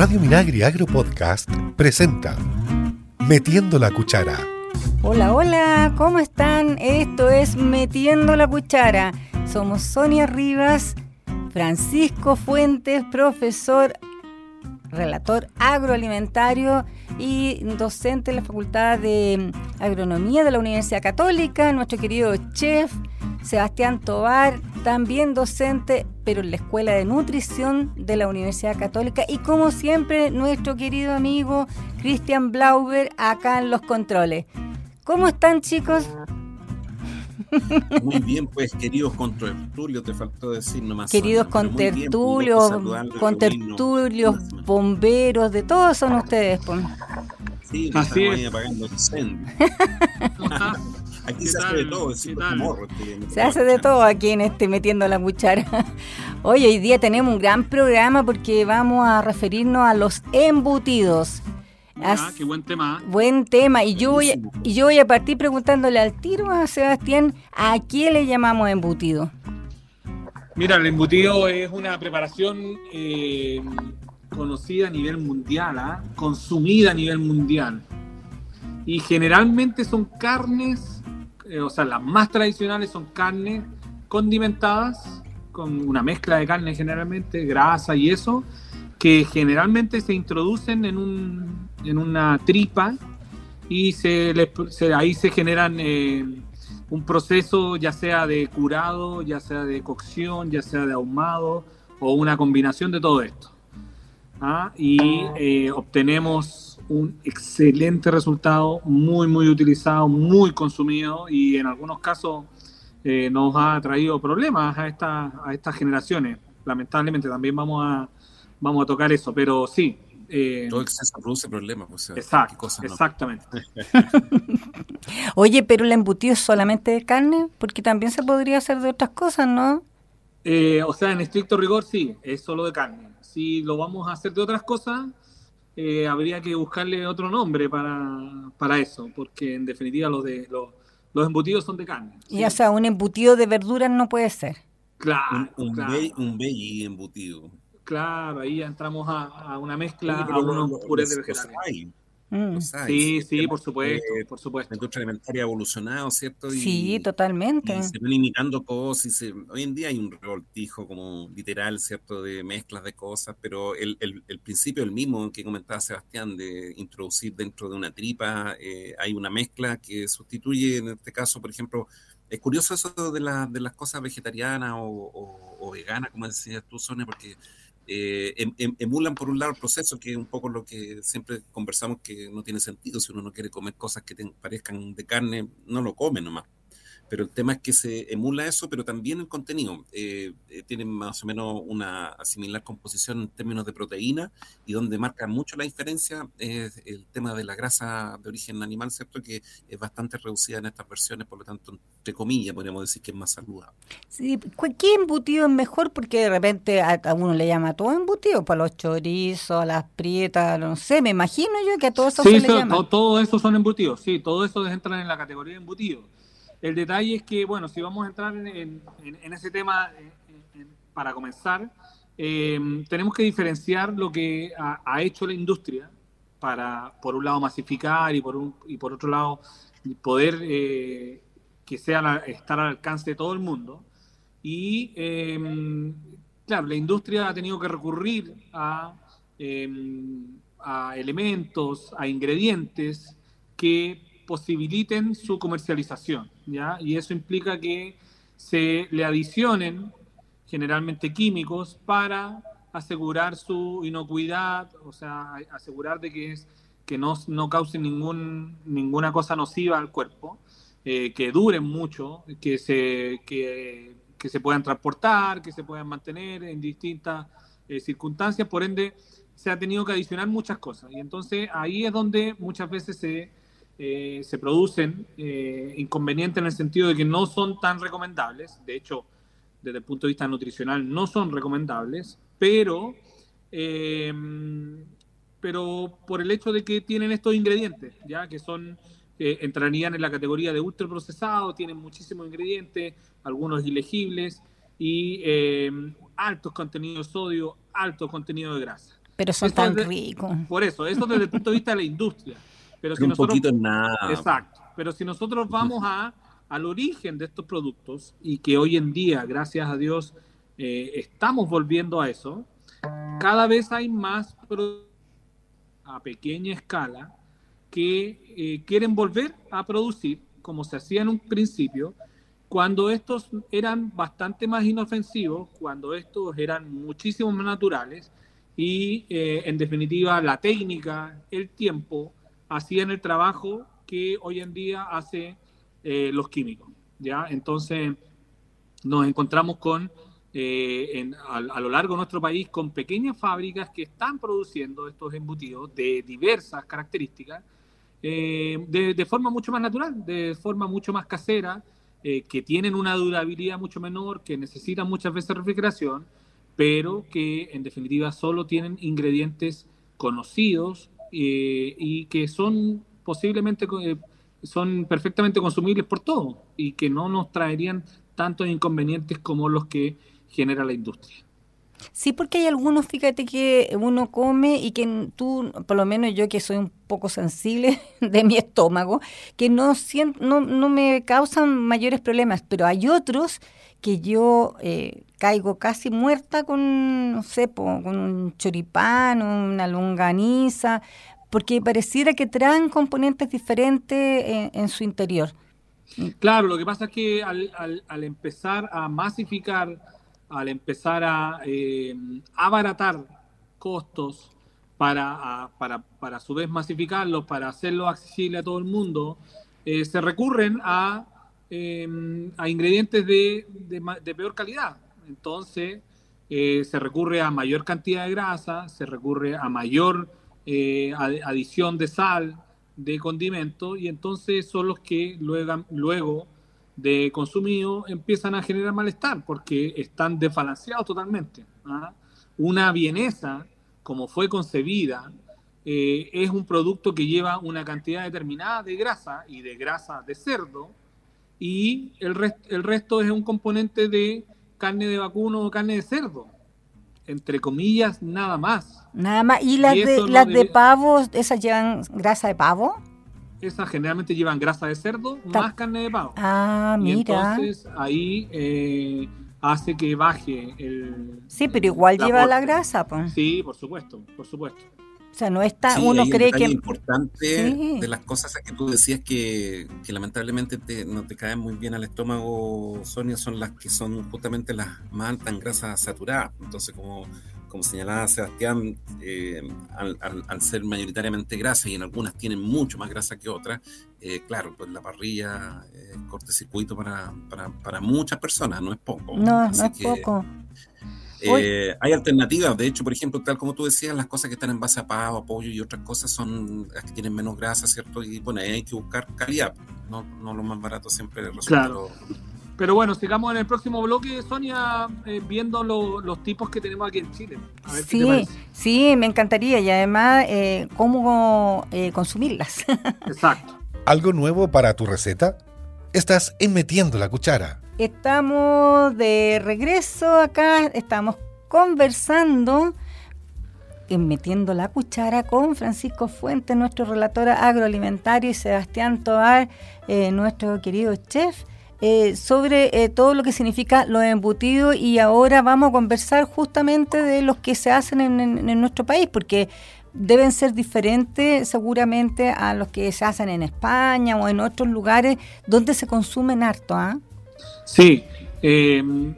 Radio Minagri Agro Podcast presenta Metiendo la Cuchara. Hola, hola, ¿cómo están? Esto es Metiendo la Cuchara. Somos Sonia Rivas, Francisco Fuentes, profesor, relator agroalimentario y docente en la Facultad de Agronomía de la Universidad Católica, nuestro querido chef Sebastián Tobar, también docente, pero en la Escuela de Nutrición de la Universidad Católica. Y como siempre, nuestro querido amigo Cristian Blauber acá en los controles. ¿Cómo están chicos? Muy bien, pues queridos contertulios, te faltó decir nomás. Queridos contertulios, contertulios, bomberos, de todos son ustedes. Pues. Sí, Así es. apagando Aquí se hace de todo, Se hace de todo aquí en este Metiendo la Cuchara. Hoy, hoy día tenemos un gran programa porque vamos a referirnos a los embutidos. Ah, qué buen tema. Buen tema. Y yo, voy, y yo voy a partir preguntándole al tiro a Sebastián, ¿a qué le llamamos embutido? Mira, el embutido es una preparación eh, conocida a nivel mundial, ¿ah? consumida a nivel mundial. Y generalmente son carnes eh, o sea, las más tradicionales son carnes condimentadas, con una mezcla de carne generalmente, grasa y eso, que generalmente se introducen en, un, en una tripa y se, ahí se generan eh, un proceso ya sea de curado, ya sea de cocción, ya sea de ahumado o una combinación de todo esto. ¿ah? Y eh, obtenemos un excelente resultado, muy, muy utilizado, muy consumido y en algunos casos eh, nos ha traído problemas a, esta, a estas generaciones. Lamentablemente también vamos a, vamos a tocar eso, pero sí. Eh, Todo exceso produce problemas. Pues, exacto, exactamente. Oye, pero el embutido es solamente de carne, porque también se podría hacer de otras cosas, ¿no? Eh, o sea, en estricto rigor sí, es solo de carne. Si lo vamos a hacer de otras cosas, eh, habría que buscarle otro nombre para, eso, porque en definitiva los de los, embutidos son de carne. Y o sea, un embutido de verduras no puede ser. Claro. Un, claro. embutido. Claro, ahí entramos a, una mezcla, a unos purés de vegetales. Mm. sí, sí, por supuesto, eh, por supuesto. La industria alimentaria ha evolucionado, ¿cierto? Y, sí, totalmente. se van imitando cosas. Y hoy en día hay un revoltijo como literal, ¿cierto? De mezclas de cosas, pero el, el, principio el mismo que comentaba Sebastián, de introducir dentro de una tripa, eh, hay una mezcla que sustituye, en este caso, por ejemplo, es curioso eso de, de las cosas vegetarianas o, o, o veganas, como decías tú, Sonia, porque eh, em, em, emulan por un lado el proceso, que es un poco lo que siempre conversamos que no tiene sentido. Si uno no quiere comer cosas que parezcan de carne, no lo come nomás pero el tema es que se emula eso, pero también el contenido. Eh, eh, tiene más o menos una similar composición en términos de proteína y donde marca mucho la diferencia es el tema de la grasa de origen animal, ¿cierto? Que es bastante reducida en estas versiones, por lo tanto, entre comillas, podríamos decir que es más saludable. Sí, ¿qué embutido es mejor? Porque de repente a, uno le llama todo embutido, para los chorizos, las prietas, no sé, me imagino yo que a todos eso se le llama. todo eso son embutidos, sí, todo eso entra en la categoría de embutidos el detalle es que, bueno, si vamos a entrar en, ese tema para comenzar, em, tenemos que diferenciar lo que ha, hecho la industria para, por un lado, masificar y por, un, y por otro lado, poder eh, que sea estar al alcance de todo el mundo. Y, em, claro, la industria ha tenido que recurrir a, em, a elementos, a ingredientes que posibiliten su comercialización, Y eso implica que se le adicionen generalmente químicos para asegurar su inocuidad, o sea, asegurar de que, es, que no, no causen ningún, ninguna cosa nociva al cuerpo, eh, que duren mucho, que se, que, se puedan transportar, que se puedan mantener en distintas eh, circunstancias, por ende se ha tenido que adicionar muchas cosas. Y entonces ahí es donde muchas veces se eh, se producen eh, inconvenientes en el sentido de que no son tan recomendables, de hecho, desde el punto de vista nutricional no son recomendables, pero, eh, pero por el hecho de que tienen estos ingredientes, ya que son entrarían en la categoría de ultraprocesado, tienen muchísimos ingredientes, algunos ilegibles y altos contenidos de sodio, alto contenido de grasa. Pero son tan ricos. Por eso, eso desde el punto de vista de la industria. Pero si un poquito nada. Exacto. Pero si nosotros vamos a, al origen de estos productos y que hoy en día, gracias a Dios, eh, estamos volviendo a eso, cada vez hay más a pequeña escala que eh, quieren volver a producir como se hacía en un principio, cuando estos eran bastante más inofensivos, cuando estos eran muchísimo más naturales y eh, en definitiva la técnica, el tiempo, hacían el trabajo que hoy en día hace eh, los químicos. ¿ya? Entonces nos encontramos con, eh, a, lo largo de nuestro país con pequeñas fábricas que están produciendo estos embutidos de diversas características de, de, forma mucho más natural, de forma mucho más casera, que tienen una durabilidad mucho menor, que necesitan muchas veces refrigeración pero que en definitiva solo tienen ingredientes conocidos eh, y que son posiblemente eh, son perfectamente consumibles por todos y que no nos traerían tantos inconvenientes como los que genera la industria. Sí, porque hay algunos, fíjate, que uno come y que tú, por lo menos yo que soy un poco sensible de mi estómago, que no, no, no me causan mayores problemas, pero hay otros que yo eh, caigo casi muerta con, no sé, con un choripán, una longaniza, porque pareciera que traen componentes diferentes en, su interior. Claro, lo que pasa es que al, al, empezar a masificar, al empezar a eh, abaratar costos para, para, para, a su vez masificarlos, para hacerlo accesible a todo el mundo, eh, se recurren a Em, a ingredientes de, de, peor calidad. Entonces, eh, se recurre a mayor cantidad de grasa, se recurre a mayor adición de sal, de condimento, y entonces son los que luego de consumido empiezan a generar malestar porque están desbalanceados totalmente. ¿ah? Una vienesa, como fue concebida, eh, es un producto que lleva una cantidad determinada de grasa y de grasa de cerdo, y el, el resto es un componente de carne de vacuno o carne de cerdo. Entre comillas, nada más. Nada más. ¿Y las, de, las de pavo, esas llevan grasa de pavo? Esas generalmente llevan grasa de cerdo más carne de pavo. Ah, mira. entonces ahí eh, hace que baje el. Sí, pero igual lleva la grasa, pues. Sí, por supuesto, por supuesto. O sea, no está, uno cree que... importante de las cosas que tú decías que, lamentablemente no te caen muy bien al estómago, Sonia, son las que son justamente las más altas en grasa saturada. Entonces, como, como señalaba Sebastián, eh, al, ser mayoritariamente grasa y en algunas tienen mucho más grasa que otras, eh, claro, pues la parrilla es cortocircuito para, para, para muchas personas, no es poco. No, no es poco. Eh, hay alternativas, de hecho, por ejemplo, tal como tú decías, las cosas que están en base a pavo, a pollo y otras cosas son las que tienen menos grasa, ¿cierto? Y bueno, ahí hay que buscar calidad, no, no lo más barato siempre resulta claro. Pero bueno, sigamos en el próximo bloque, Sonia, eh, viendo los tipos que tenemos aquí en Chile. sí, sí, me encantaría y además eh, cómo consumirlas. Exacto. ¿Algo nuevo para tu receta? Estás en Metiendo la Cuchara. Estamos de regreso acá, estamos conversando, metiendo la cuchara con Francisco Fuentes, nuestro relator agroalimentario, y Sebastián Toar, eh, nuestro querido chef. Eh, sobre eh, todo lo que significa lo embutido y ahora vamos a conversar justamente de los que se hacen en, nuestro país, porque deben ser diferentes seguramente a los que se hacen en España o en otros lugares donde se consumen harto. ¿ah? Sí, em,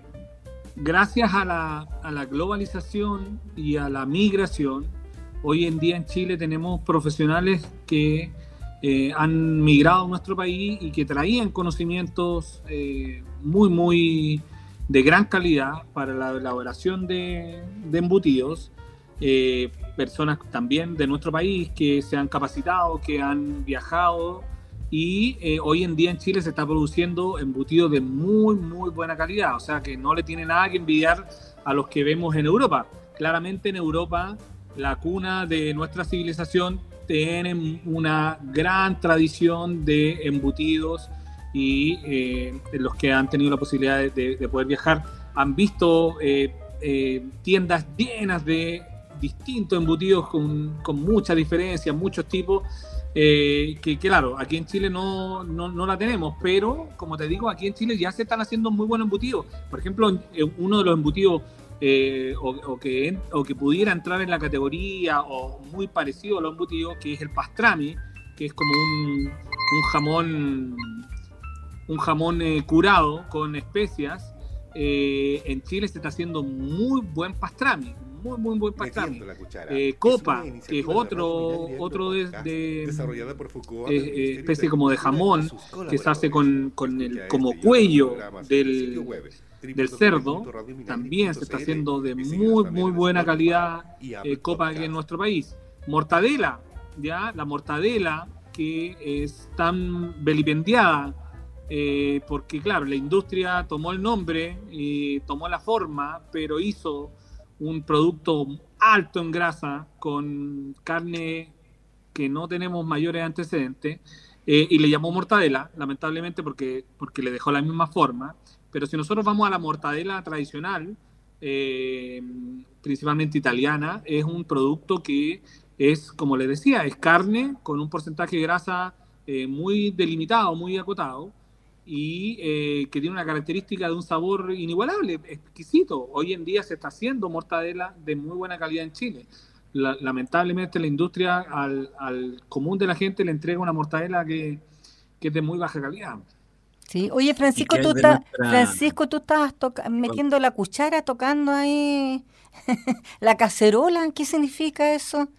gracias a la, a la globalización y a la migración, hoy en día en Chile tenemos profesionales que eh, han migrado a nuestro país y que traían conocimientos eh, muy, muy de gran calidad para la elaboración de, embutidos. Eh, personas también de nuestro país que se han capacitado, que han viajado y eh, hoy en día en Chile se está produciendo embutido de muy, muy buena calidad, o sea que no le tiene nada que envidiar a los que vemos en Europa. Claramente en Europa, la cuna de nuestra civilización tiene una gran tradición de embutidos y eh, los que han tenido la posibilidad de, poder viajar han visto eh, tiendas llenas de, distintos embutidos con, con muchas diferencias, muchos tipos, eh, que, claro, aquí en Chile no, no, la tenemos, pero como te digo, aquí en Chile ya se están haciendo muy buenos embutidos. Por ejemplo, uno de los embutidos eh, o, que, o que pudiera entrar en la categoría o muy parecido a los embutidos, que es el pastrami, que es como un, un jamón un jamón eh, curado con especias. en Chile se está haciendo muy buen pastrami, muy, muy buen pastrami. Eh, Copa, que es otro, otro de, de eh, eh, especie como de jamón que se hace con, con el como cuello del, del cerdo, también se está haciendo de muy, muy buena calidad Copa aquí en nuestro país. Mortadela, ya, la mortadela que es tan vilipendiada porque claro, la industria tomó el nombre tomó la forma, pero hizo un producto alto en grasa, con carne que no tenemos mayores antecedentes, eh, y le llamó mortadela, lamentablemente porque, porque le dejó la misma forma. Pero si nosotros vamos a la mortadela tradicional, eh, principalmente italiana, es un producto que es, como le decía, es carne con un porcentaje de grasa eh, muy delimitado, muy acotado, y eh, que tiene una característica de un sabor inigualable, exquisito. Hoy en día se está haciendo mortadela de muy buena calidad en Chile. lamentablemente la industria al, al, común de la gente le entrega una mortadela que, que es de muy baja calidad. Sí, oye Francisco, tú, estás Francisco, tú estabas metiendo la cuchara, tocando ahí la cacerola, ¿qué significa eso?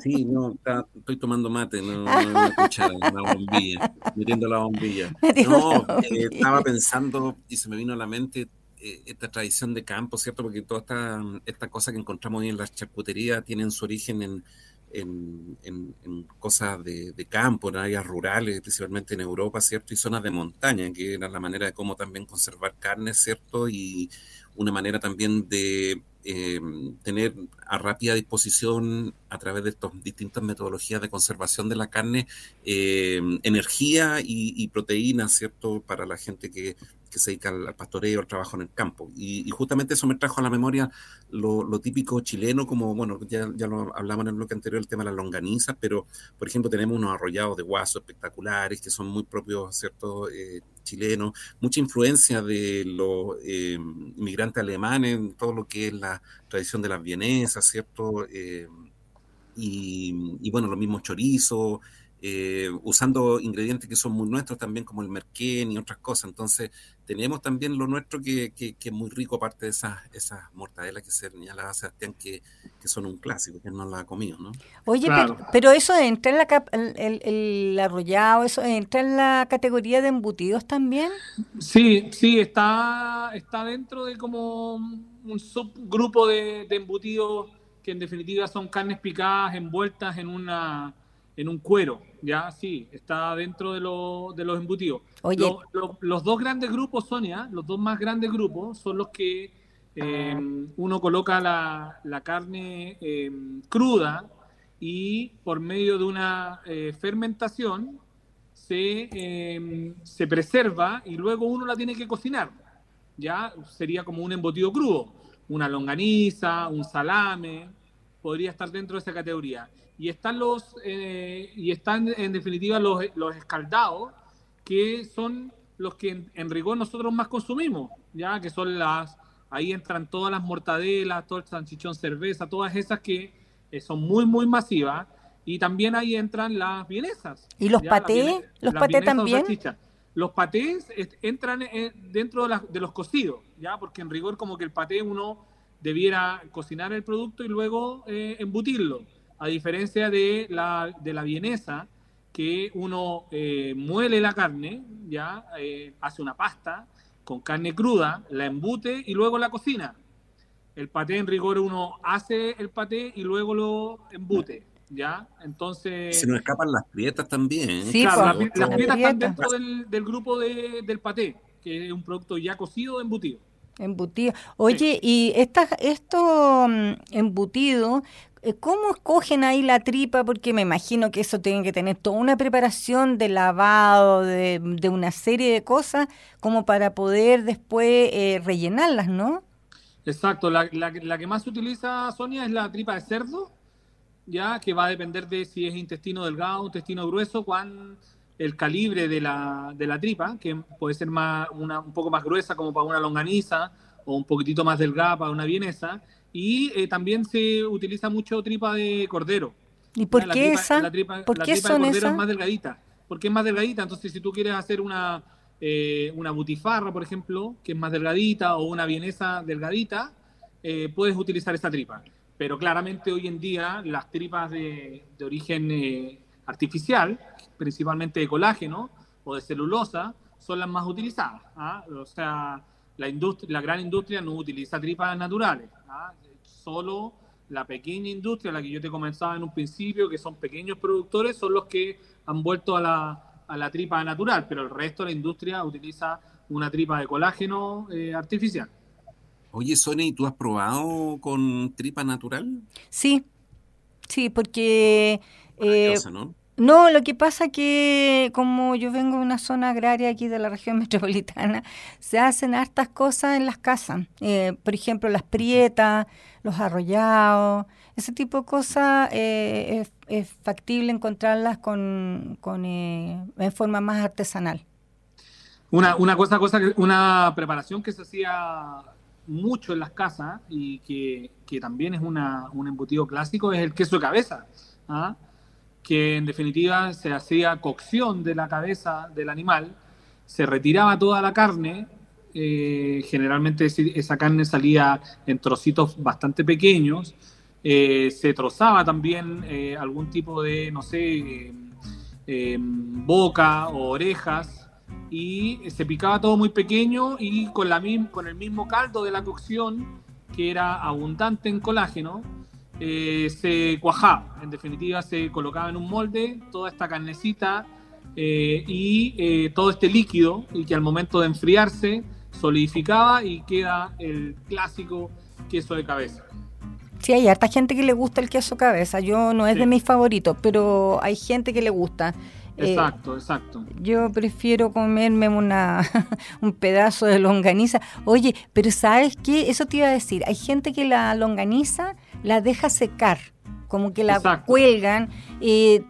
Sí, no, estoy tomando mate, no, una cuchara, una bombilla, metiendo la bombilla. No, eh, estaba pensando y se me vino a la mente eh, esta tradición de campo, ¿cierto? Porque toda esta, esta cosa que encontramos hoy en las charcuterías tienen su origen en, en, cosas de, campo, en áreas rurales, principalmente en Europa, ¿cierto? Y zonas de montaña, que era la manera de cómo también conservar carne, ¿cierto? Y una manera también de eh, tener a rápida disposición a través de estas distintas metodologías de conservación de la carne eh, energía y, y proteínas, ¿cierto? Para la gente que que se dedica al, pastoreo, al trabajo en el campo. Y, justamente eso me trajo a la memoria lo, típico chileno, como, bueno, ya, ya lo hablamos en el bloque anterior, el tema de las longanizas, pero, por ejemplo, tenemos unos arrollados de guaso espectaculares que son muy propios, ¿cierto?, eh, chilenos, mucha influencia de los eh, inmigrantes alemanes todo lo que es la tradición de las vienesas, ¿cierto? Eh, y, y, bueno, los mismos chorizos, eh, usando ingredientes que son muy nuestros también, como el merquén y otras cosas. Entonces, tenemos también lo nuestro que, que, es muy rico, aparte de esas, esas mortadelas que se señalaba Sebastián, que, que son un clásico, que no la ha comido, ¿no? Oye, pero, eso entra en la, el, el, arrollado, eso entra en la categoría de embutidos también. Sí, sí, está, está dentro de como un subgrupo de, de embutidos que en definitiva son carnes picadas envueltas en una en un cuero, ya sí, está dentro de, de los embutidos. los dos grandes grupos, Sonia, los dos más grandes grupos son los que em, uno coloca la, carne em, cruda y por medio de una eh, fermentación se, em, se preserva y luego uno la tiene que cocinar. Ya sería como un embutido crudo, una longaniza, un salame, podría estar dentro de esa categoría. Y están los eh, y están en definitiva los, los escaldados que son los que en, rigor nosotros más consumimos ya que son las ahí entran todas las mortadelas todo el salchichón cerveza todas esas que eh, son muy muy masivas y también ahí entran las vienesas y los patés los patés también los patés entran eh, dentro de, de los cocidos ya porque en rigor como que el paté uno debiera cocinar el producto y luego embutirlo. A diferencia de la, de la vienesa, que uno eh, muele la carne, ya eh, hace una pasta con carne cruda, la embute y luego la cocina. El paté en rigor uno hace el paté y luego lo embute, ¿ya? Entonces... Se nos escapan las prietas también. Sí, claro, las, prietas están dentro del, del grupo de, del paté, que es un producto ya cocido embutido. Embutido. Oye, y estas, estos mm, embutidos, eh, ¿Cómo escogen ahí la tripa? Porque me imagino que eso tiene que tener toda una preparación de lavado, de, una serie de cosas, como para poder después eh, rellenarlas, ¿no? Exacto, la, que más se utiliza, Sonia, es la tripa de cerdo, ya que va a depender de si es intestino delgado, intestino grueso, cuán el calibre de la, de la tripa, que puede ser más, una, un poco más gruesa como para una longaniza o un poquitito más delgada para una vienesa. Y eh, también se utiliza mucho tripa de cordero. ¿Y por qué esa? La tripa, ¿Por qué de cordero es más delgadita. Porque es más delgadita. Entonces, si tú quieres hacer una, eh, una butifarra, por ejemplo, que es más delgadita, o una vienesa delgadita, eh, puedes utilizar esa tripa. Pero claramente hoy en día las tripas de, de origen artificial, principalmente de colágeno o de celulosa, son las más utilizadas. ¿ah? O sea, la, industria, la gran industria no utiliza tripas naturales. ¿ah? Solo la pequeña industria, la que yo te comenzaba en un principio, que son pequeños productores, son los que han vuelto a la, a la tripa natural, pero el resto de la industria utiliza una tripa de colágeno eh, artificial. Oye, Sonia, ¿tú has probado con tripa natural? Sí, sí, porque... Eh, ¿no? lo que pasa que como yo vengo de una zona agraria aquí de la región metropolitana, se hacen hartas cosas en las casas. Eh, por ejemplo, las prietas, los arrollados, ese tipo de cosas eh, es, factible encontrarlas con, con eh, en forma más artesanal. Una, una cosa, cosa, una preparación que se hacía mucho en las casas y que, que también es una, un embutido clásico es el queso de cabeza. ¿ah? que en definitiva se hacía cocción de la cabeza del animal, se retiraba toda la carne, eh, generalmente esa carne salía en trocitos bastante pequeños, eh, se trozaba también eh, algún tipo de, no sé, boca o orejas y se picaba todo muy pequeño y con, la, con el mismo caldo de la cocción que era abundante en colágeno, eh, se cuajaba, en definitiva se colocaba en un molde toda esta carnecita eh, y eh, todo este líquido y que al momento de enfriarse solidificaba y queda el clásico queso de cabeza. Sí, hay harta gente que le gusta el queso cabeza. Yo no es de mis favoritos, pero hay gente que le gusta. Exacto, exacto. Yo prefiero comerme una, un pedazo de longaniza. Oye, pero ¿sabes qué? Eso te iba a decir. Hay gente que la longaniza la deja secar, como que la cuelgan. y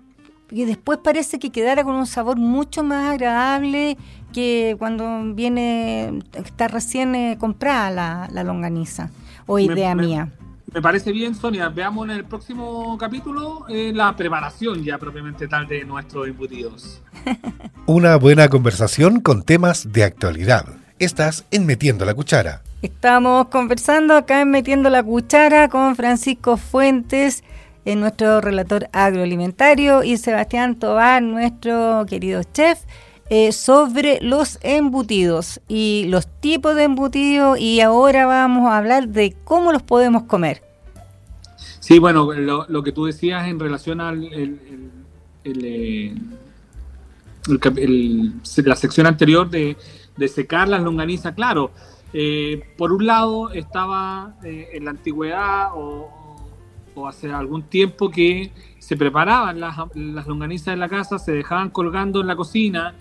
después parece que quedara con un sabor mucho más agradable que cuando viene, está recién eh, comprada la, la, longaniza, o idea mía. Me parece bien, Sonia. Veamos en el próximo capítulo eh, la preparación ya propiamente tal de nuestros embutidos. Una buena conversación con temas de actualidad. Estás en Metiendo la Cuchara. Estamos conversando acá en Metiendo la Cuchara con Francisco Fuentes, en nuestro relator agroalimentario, y Sebastián Tobar, nuestro querido chef. Eh, sobre los embutidos y los tipos de embutidos y ahora vamos a hablar de cómo los podemos comer. Sí, bueno, lo, que tú decías en relación a eh, la sección anterior de, secar las longanizas, claro, eh, por un lado estaba en la antigüedad o, hace algún tiempo que se preparaban las, las longanizas en la casa, se dejaban colgando en la cocina,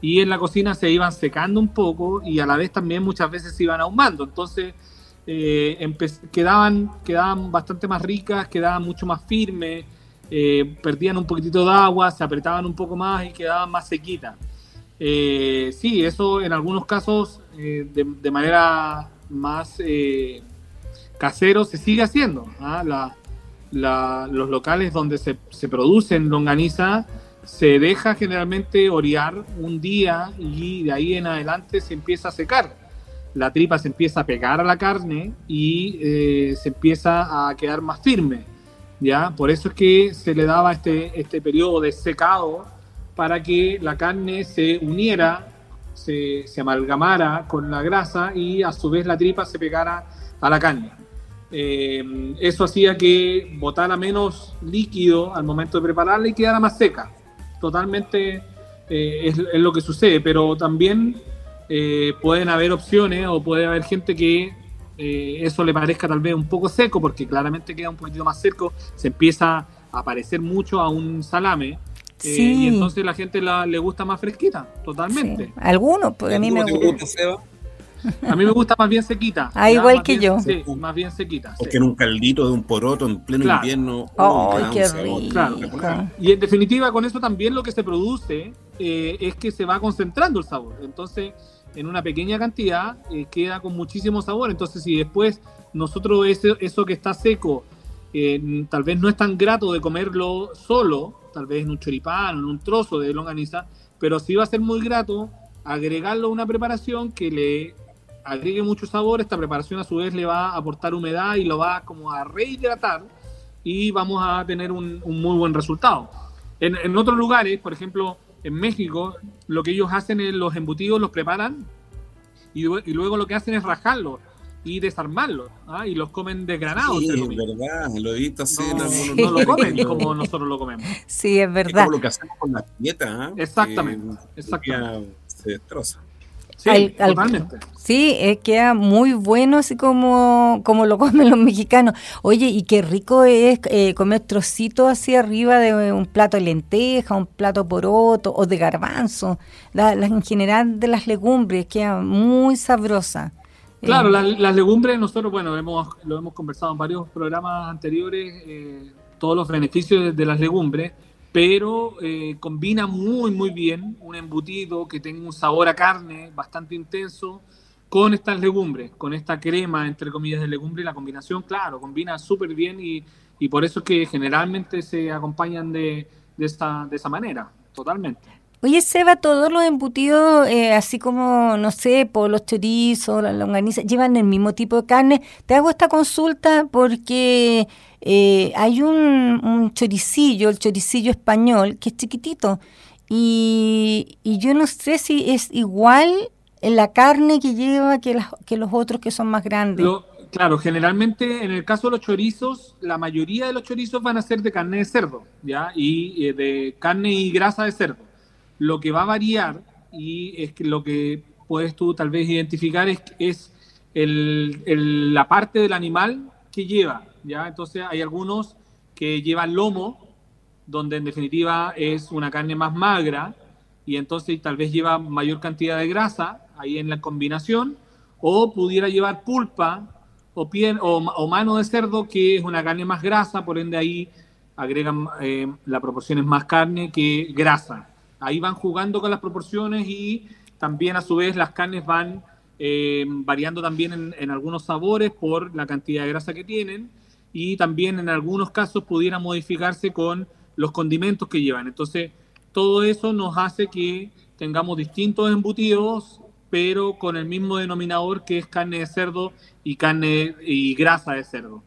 y en la cocina se iban secando un poco y a la vez también muchas veces se iban ahumando. Entonces eh, quedaban, quedaban bastante más ricas, quedaban mucho más firmes, eh, perdían un poquitito de agua, se apretaban un poco más y quedaban más sequitas. Eh, sí, eso en algunos casos de, manera más casero se sigue haciendo. ¿ah? los locales donde se, se producen longaniza se deja generalmente orear un día y de ahí en adelante se empieza a secar. La tripa se empieza a pegar a la carne y eh, se empieza a quedar más firme. ¿ya? Por eso es que se le daba este, este periodo de secado para que la carne se uniera, se, amalgamara con la grasa y a su vez la tripa se pegara a la carne. Eh, eso hacía que botara menos líquido al momento de prepararla y quedara más seca totalmente eh, es, lo que sucede, pero también eh, pueden haber opciones o puede haber gente que eh, eso le parezca tal vez un poco seco, porque claramente queda un poquito más seco, se empieza a parecer mucho a un salame. y entonces la gente la, le gusta más fresquita, totalmente. Algunos, pues a mí me gusta. A mí me gusta más bien sequita. Ah, igual que yo. Sí, más bien sequita. O que en un caldito de un poroto en pleno invierno. ¡Ay, qué rico! Y en definitiva, con eso también lo que se produce eh, es que se va concentrando el sabor. Entonces, en una pequeña cantidad eh, queda con muchísimo sabor. Entonces, si después nosotros eso, eso que está seco, eh, tal vez no es tan grato de comerlo solo, tal vez en un choripán o en un trozo de longaniza, pero sí va a ser muy grato agregarlo a una preparación que le agregue mucho sabor. Esta preparación a su vez le va a aportar humedad y lo va como a rehidratar y vamos a tener un, muy buen resultado. En, en, otros lugares, por ejemplo, en México, lo que ellos hacen es los embutidos los preparan y, y luego lo que hacen es rajarlos y desarmarlos ¿ah? y los comen desgranados. Sí, es verdad, lo he visto así no, en no lo comen como nosotros lo comemos. Sí, es verdad. Es como lo que hacemos con las dietas. ¿ah? Exactamente, exactamente. Se destroza. Sí, al, totalmente. sí, es queda muy bueno así como, como lo comen los mexicanos. Oye, y qué rico es eh, comer trocitos así arriba de un plato de lenteja, un plato poroto o de garbanzo. La, la, en general de las legumbres queda muy sabrosa. Claro, las legumbres, nosotros, bueno, hemos, lo hemos conversado en varios programas anteriores, eh, todos los beneficios de, las legumbres, pero eh, combina muy, muy bien un embutido que tenga un sabor a carne bastante intenso con estas legumbres, con esta crema, entre comillas, de legumbre, la combinación, claro, combina súper bien y, y, por eso es que generalmente se acompañan de, de, esta, de esa manera, totalmente. Oye, Seba, todos los embutidos, eh, así como, no sé, por los chorizos, la longaniza, llevan el mismo tipo de carne. Te hago esta consulta porque eh, hay un, choricillo, el choricillo español, que es chiquitito. Y, yo no sé si es igual la carne que lleva que, que los otros que son más grandes. claro, generalmente en el caso de los chorizos, la mayoría de los chorizos van a ser de carne de cerdo, ¿ya? Y eh, de carne y grasa de cerdo. Lo que va a variar y es que lo que puedes tú tal vez identificar es, es el, la parte del animal que lleva, ¿ya? Entonces hay algunos que llevan lomo, donde en definitiva es una carne más magra y entonces tal vez lleva mayor cantidad de grasa ahí en la combinación, o pudiera llevar pulpa o, piel, o, mano de cerdo, que es una carne más grasa, por ende ahí agregan eh, la proporción es más carne que grasa. Ahí van jugando con las proporciones y también a su vez las carnes van eh, variando también en, algunos sabores por la cantidad de grasa que tienen y también en algunos casos pudiera modificarse con los condimentos que llevan. Entonces, todo eso nos hace que tengamos distintos embutidos, pero con el mismo denominador que es carne de cerdo y carne y grasa de cerdo.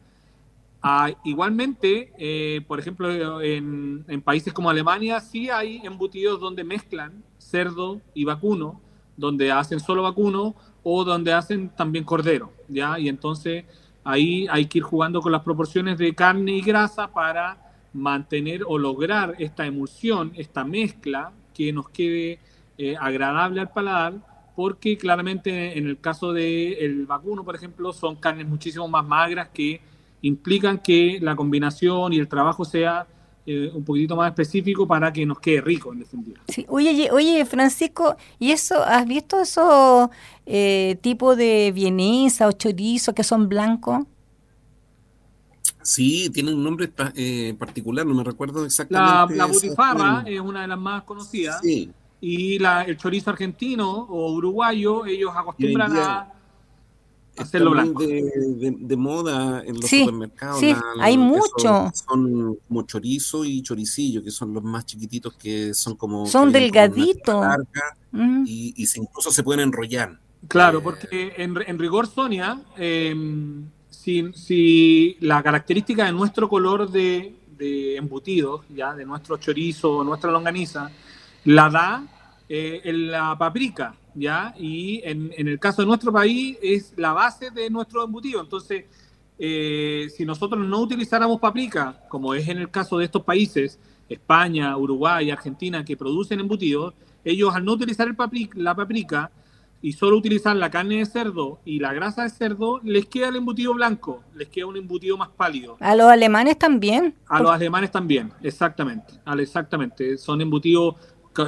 Ah, igualmente, eh, por ejemplo, en, países como Alemania sí hay embutidos donde mezclan cerdo y vacuno, donde hacen solo vacuno o donde hacen también cordero, ¿ya? Y entonces ahí hay que ir jugando con las proporciones de carne y grasa para mantener o lograr esta emulsión, esta mezcla que nos quede eh, agradable al paladar, porque claramente en el caso del vacuno, por ejemplo, son carnes muchísimo más magras que implican que la combinación y el trabajo sea eh, un poquitito más específico para que nos quede rico en definitiva. Sí. Oye, oye, Francisco, ¿y eso, has visto esos eh, tipos de vienesa o chorizo que son blancos? Sí, tiene un nombre eh, particular, no me recuerdo exactamente. La, la butifarra es una de las más conocidas. Sí. Y la, el chorizo argentino o uruguayo, ellos acostumbran a hacerlo blanco. De, de, moda en los supermercados. Sí, hay mucho. Son como chorizo y choricillo, que son los más chiquititos que son como... Son delgaditos. y, y incluso se pueden enrollar. Claro, eh, porque en, en rigor, Sonia, em, si, si, la característica de nuestro color de, de embutidos, ya de nuestro chorizo, nuestra longaniza, la da eh, en la paprika. ¿Ya? Y en, el caso de nuestro país es la base de nuestro embutido. Entonces, eh, si nosotros no utilizáramos paprika, como es en el caso de estos países, España, Uruguay, Argentina, que producen embutidos, ellos al no utilizar el la paprika y solo utilizar la carne de cerdo y la grasa de cerdo, les queda el embutido blanco, les queda un embutido más pálido. ¿A los alemanes también? A los alemanes también, exactamente. Exactamente. Son embutidos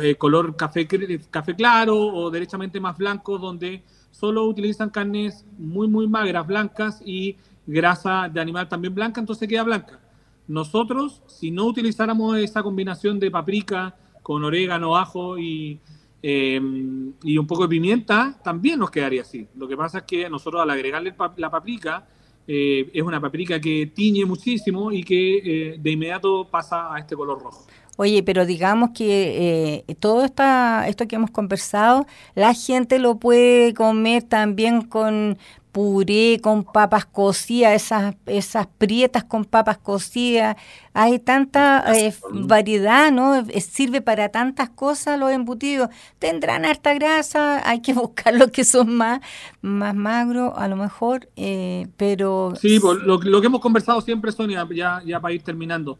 eh, color café, café claro o derechamente más blanco, donde solo utilizan carnes muy, muy magras, blancas y grasa de animal también blanca, entonces queda blanca. Nosotros, si no utilizáramos esa combinación de paprika con orégano, ajo y, em, y un poco de pimienta, también nos quedaría así. Lo que pasa es que nosotros al agregarle la paprika, eh, es una paprika que tiñe muchísimo y que eh, de inmediato pasa a este color rojo. Oye, pero digamos que eh, todo esta, esto que hemos conversado, la gente lo puede comer también con puré con papas cocidas, esas, esas prietas con papas cocidas. Hay tanta eh, variedad, ¿no? Eh, sirve para tantas cosas los embutidos. Tendrán harta grasa, hay que buscar los que son más, más magros, a lo mejor, eh, pero... Sí, pues, lo, lo, que hemos conversado siempre, Sonia, ya, ya para ir terminando.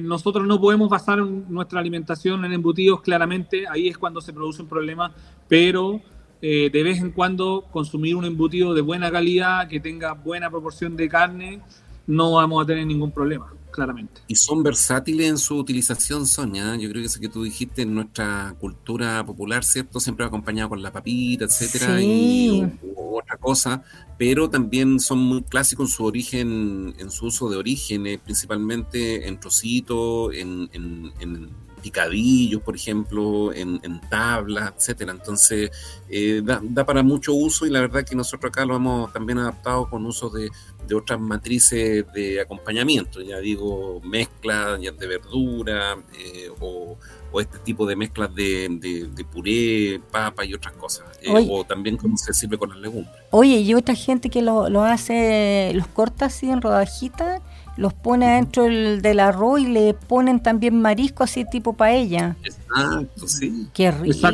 nosotros no podemos basar nuestra alimentación en embutidos, claramente, ahí es cuando se produce un problema, pero eh, de vez en cuando consumir un embutido de buena calidad, que tenga buena proporción de carne, no vamos a tener ningún problema, claramente. Y son versátiles en su utilización, Sonia. Yo creo que eso que tú dijiste en nuestra cultura popular, ¿cierto? Siempre acompañado con la papita, etcétera, y otra cosa, pero también son muy clásicos en su origen, en su uso de orígenes, principalmente en trocitos, en, en picadillos, por ejemplo, en, tablas, etcétera. Entonces, eh, da, para mucho uso y la verdad que nosotros acá lo hemos también adaptado con uso de, otras matrices de acompañamiento, ya digo, mezclas de verdura eh, o, este tipo de mezclas de, puré, papa y otras cosas. Eh, o también como se sirve con las legumbres. Oye, y otra gente que lo, lo hace, los corta así en rodajitas los pone dentro del, arroz y le ponen también marisco así tipo paella. Exacto, sí. Qué rico.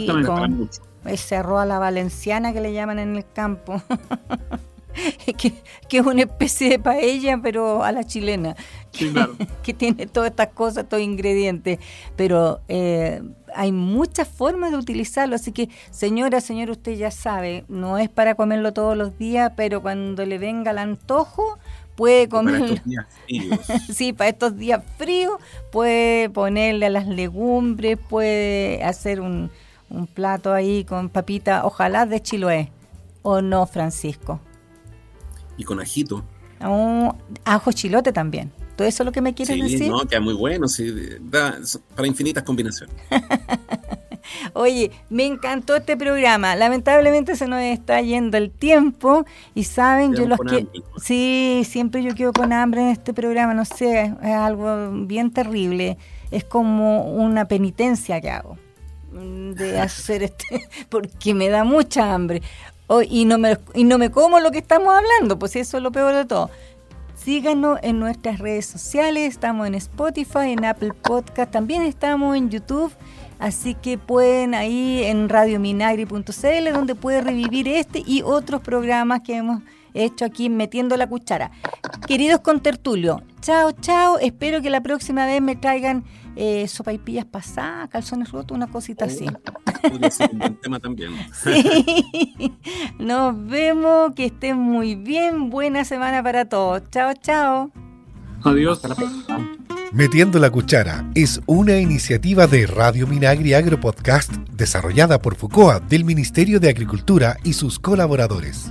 Ese arroz a la valenciana que le llaman en el campo. que, es una especie de paella, pero a la chilena. que tiene todas estas cosas, estos ingredientes. Pero eh, hay muchas formas de utilizarlo. Así que, señora, señor, usted ya sabe, no es para comerlo todos los días, pero cuando le venga el antojo, puede comer. Para estos días fríos. sí, para estos días fríos puede ponerle a las legumbres, puede hacer un, plato ahí con papita, ojalá de chiloé. ¿O no, Francisco? Y con ajito. ajo chilote también. ¿Todo eso es lo que me quieres decir? Sí, no, queda muy bueno, sí, da para infinitas combinaciones. Oye, me encantó este programa. Lamentablemente se nos está yendo el tiempo y saben, yo los que sí, siempre yo quedo con hambre en este programa, no sé, es algo bien terrible. Es como una penitencia que hago mm, de hacer este porque me da mucha hambre. y no me y no me como lo que estamos hablando, pues eso es lo peor de todo. Síganos en nuestras redes sociales, estamos en Spotify, en Apple Podcast, también estamos en YouTube Así que pueden ahí en radiominagri.cl donde puede revivir este y otros programas que hemos hecho aquí metiendo la cuchara. Queridos contertulios, chao, chao. Espero que la próxima vez me traigan eh, sopaipillas pasadas, calzones rotos, una cosita así. un tema también. Nos vemos, que estén muy bien. Buena semana para todos. Chao, chao. Adiós. Metiendo la Cuchara es una iniciativa de Radio Minagri Agro Podcast desarrollada por FUCOA del Ministerio de Agricultura y sus colaboradores.